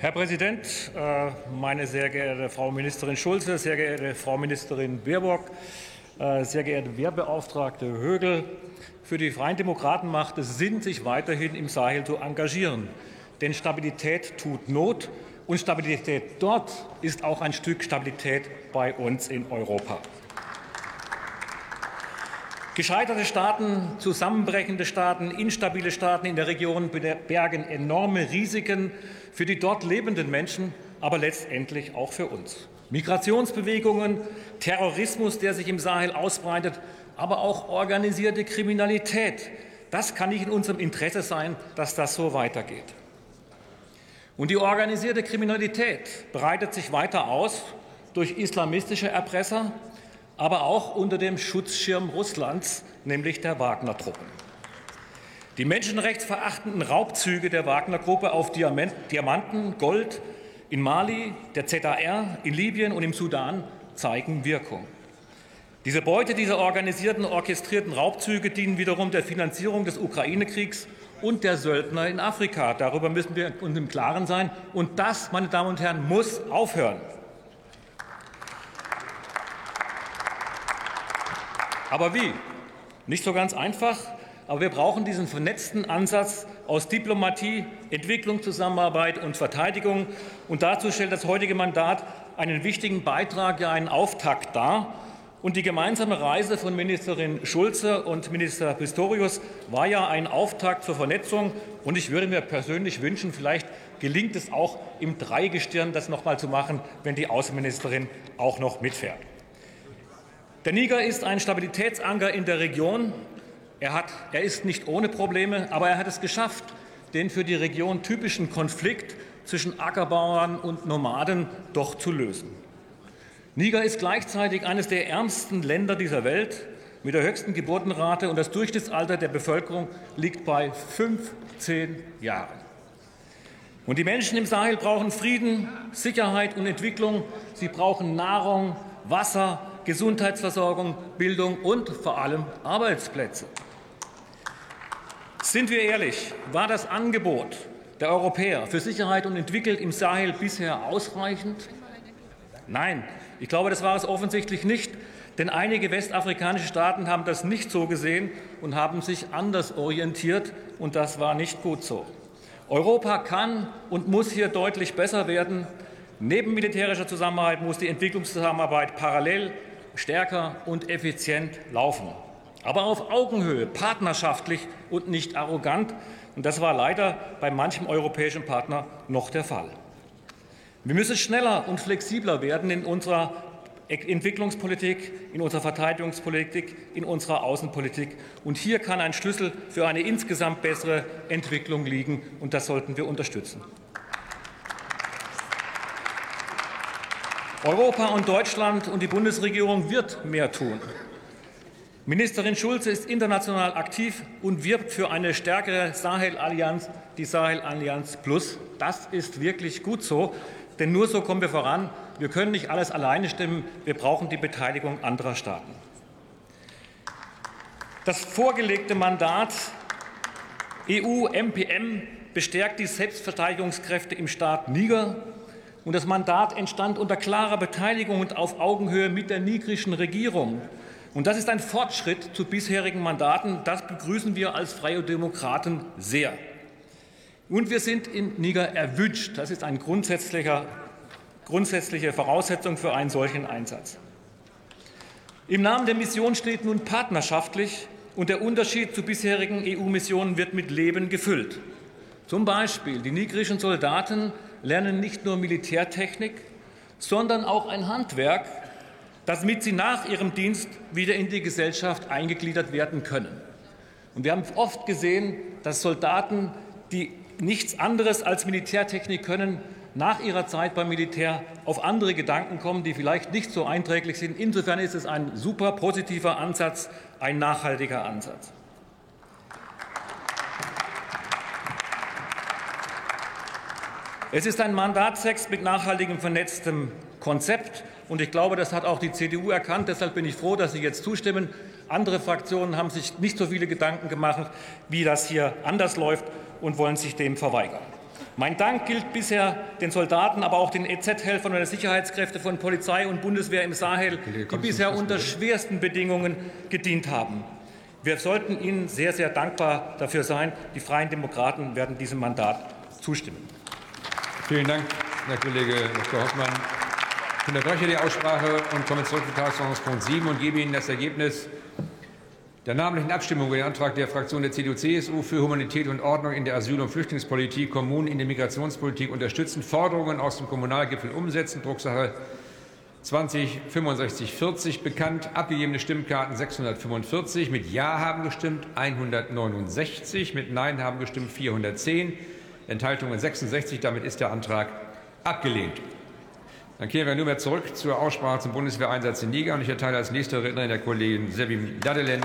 Herr Präsident, äh, meine sehr geehrte Frau Ministerin Schulze, sehr geehrte Frau Ministerin Baerbock, äh, sehr geehrte Wehrbeauftragte Högel, für die Freien Demokraten macht es Sinn, sich weiterhin im Sahel zu engagieren. Denn Stabilität tut Not und Stabilität dort ist auch ein Stück Stabilität bei uns in Europa. Gescheiterte Staaten, zusammenbrechende Staaten, instabile Staaten in der Region bergen enorme Risiken für die dort lebenden Menschen, aber letztendlich auch für uns. Migrationsbewegungen, Terrorismus, der sich im Sahel ausbreitet, aber auch organisierte Kriminalität. Das kann nicht in unserem Interesse sein, dass das so weitergeht. Und die organisierte Kriminalität breitet sich weiter aus durch islamistische Erpresser, aber auch unter dem Schutzschirm Russlands, nämlich der Wagner-Truppen. Die menschenrechtsverachtenden Raubzüge der Wagner-Gruppe auf Diamanten, Gold in Mali, der ZAR, in Libyen und im Sudan zeigen Wirkung. Diese Beute dieser organisierten, orchestrierten Raubzüge dienen wiederum der Finanzierung des Ukraine-Kriegs und der Söldner in Afrika. Darüber müssen wir uns im Klaren sein. Und das, meine Damen und Herren, muss aufhören. Aber wie? Nicht so ganz einfach. Aber wir brauchen diesen vernetzten Ansatz aus Diplomatie, Entwicklungszusammenarbeit und Verteidigung. Und dazu stellt das heutige Mandat einen wichtigen Beitrag, ja einen Auftakt dar. Und die gemeinsame Reise von Ministerin Schulze und Minister Pistorius war ja ein Auftakt zur Vernetzung. Und ich würde mir persönlich wünschen, vielleicht gelingt es auch im Dreigestirn, das noch mal zu machen, wenn die Außenministerin auch noch mitfährt. Der Niger ist ein Stabilitätsanker in der Region. Er, hat, er ist nicht ohne Probleme, aber er hat es geschafft, den für die Region typischen Konflikt zwischen Ackerbauern und Nomaden doch zu lösen. Niger ist gleichzeitig eines der ärmsten Länder dieser Welt mit der höchsten Geburtenrate und das Durchschnittsalter der Bevölkerung liegt bei 15 Jahren. Und die Menschen im Sahel brauchen Frieden, Sicherheit und Entwicklung. Sie brauchen Nahrung, Wasser, Gesundheitsversorgung, Bildung und vor allem Arbeitsplätze. Sind wir ehrlich, war das Angebot der Europäer für Sicherheit und Entwicklung im Sahel bisher ausreichend? Nein, ich glaube, das war es offensichtlich nicht, denn einige westafrikanische Staaten haben das nicht so gesehen und haben sich anders orientiert, und das war nicht gut so. Europa kann und muss hier deutlich besser werden. Neben militärischer Zusammenarbeit muss die Entwicklungszusammenarbeit parallel stärker und effizient laufen. Aber auf Augenhöhe, partnerschaftlich und nicht arrogant. Und das war leider bei manchem europäischen Partner noch der Fall. Wir müssen schneller und flexibler werden in unserer Entwicklungspolitik, in unserer Verteidigungspolitik, in unserer Außenpolitik. Und hier kann ein Schlüssel für eine insgesamt bessere Entwicklung liegen, und das sollten wir unterstützen. Europa und Deutschland und die Bundesregierung wird mehr tun. Ministerin Schulze ist international aktiv und wirbt für eine stärkere Sahel-Allianz, die Sahel-Allianz Plus. Das ist wirklich gut so, denn nur so kommen wir voran. Wir können nicht alles alleine stemmen. Wir brauchen die Beteiligung anderer Staaten. Das vorgelegte Mandat EU-MPM bestärkt die Selbstverteidigungskräfte im Staat Niger und das Mandat entstand unter klarer Beteiligung und auf Augenhöhe mit der nigrischen Regierung. Und das ist ein Fortschritt zu bisherigen Mandaten. Das begrüßen wir als Freie Demokraten sehr. Und wir sind in Niger erwünscht. Das ist eine grundsätzliche Voraussetzung für einen solchen Einsatz. Im Namen der Mission steht nun partnerschaftlich und der Unterschied zu bisherigen EU-Missionen wird mit Leben gefüllt. Zum Beispiel die nigerischen Soldaten lernen nicht nur Militärtechnik, sondern auch ein Handwerk, damit sie nach ihrem Dienst wieder in die Gesellschaft eingegliedert werden können. Und wir haben oft gesehen, dass Soldaten, die nichts anderes als Militärtechnik können, nach ihrer Zeit beim Militär auf andere Gedanken kommen, die vielleicht nicht so einträglich sind. Insofern ist es ein super positiver Ansatz, ein nachhaltiger Ansatz. Es ist ein Mandatstext mit nachhaltigem vernetztem Konzept. Und ich glaube, das hat auch die CDU erkannt. Deshalb bin ich froh, dass Sie jetzt zustimmen. Andere Fraktionen haben sich nicht so viele Gedanken gemacht, wie das hier anders läuft und wollen sich dem verweigern. Mein Dank gilt bisher den Soldaten, aber auch den EZ-Helfern und den Sicherheitskräften von Polizei und Bundeswehr im Sahel, die bisher unter schwersten Bedingungen gedient haben. Wir sollten Ihnen sehr, sehr dankbar dafür sein. Die Freien Demokraten werden diesem Mandat zustimmen. Vielen Dank, Herr Kollege Dr. Hoffmann. Ich unterbreche die Aussprache und komme zurück zu Tagesordnungspunkt 7 und gebe Ihnen das Ergebnis der namentlichen Abstimmung über den Antrag der Fraktion der CDU-CSU für Humanität und Ordnung in der Asyl- und Flüchtlingspolitik, Kommunen in der Migrationspolitik unterstützen, Forderungen aus dem Kommunalgipfel umsetzen, Drucksache 20 65 40 bekannt. Abgegebene Stimmkarten 645. Mit Ja haben gestimmt 169. Mit Nein haben gestimmt 410. Enthaltungen 66. Damit ist der Antrag abgelehnt. Dann kehren wir nunmehr zurück zur Aussprache zum Bundeswehreinsatz in Niger. Und ich erteile als nächste Rednerin der Kollegin Sevim Dadelen,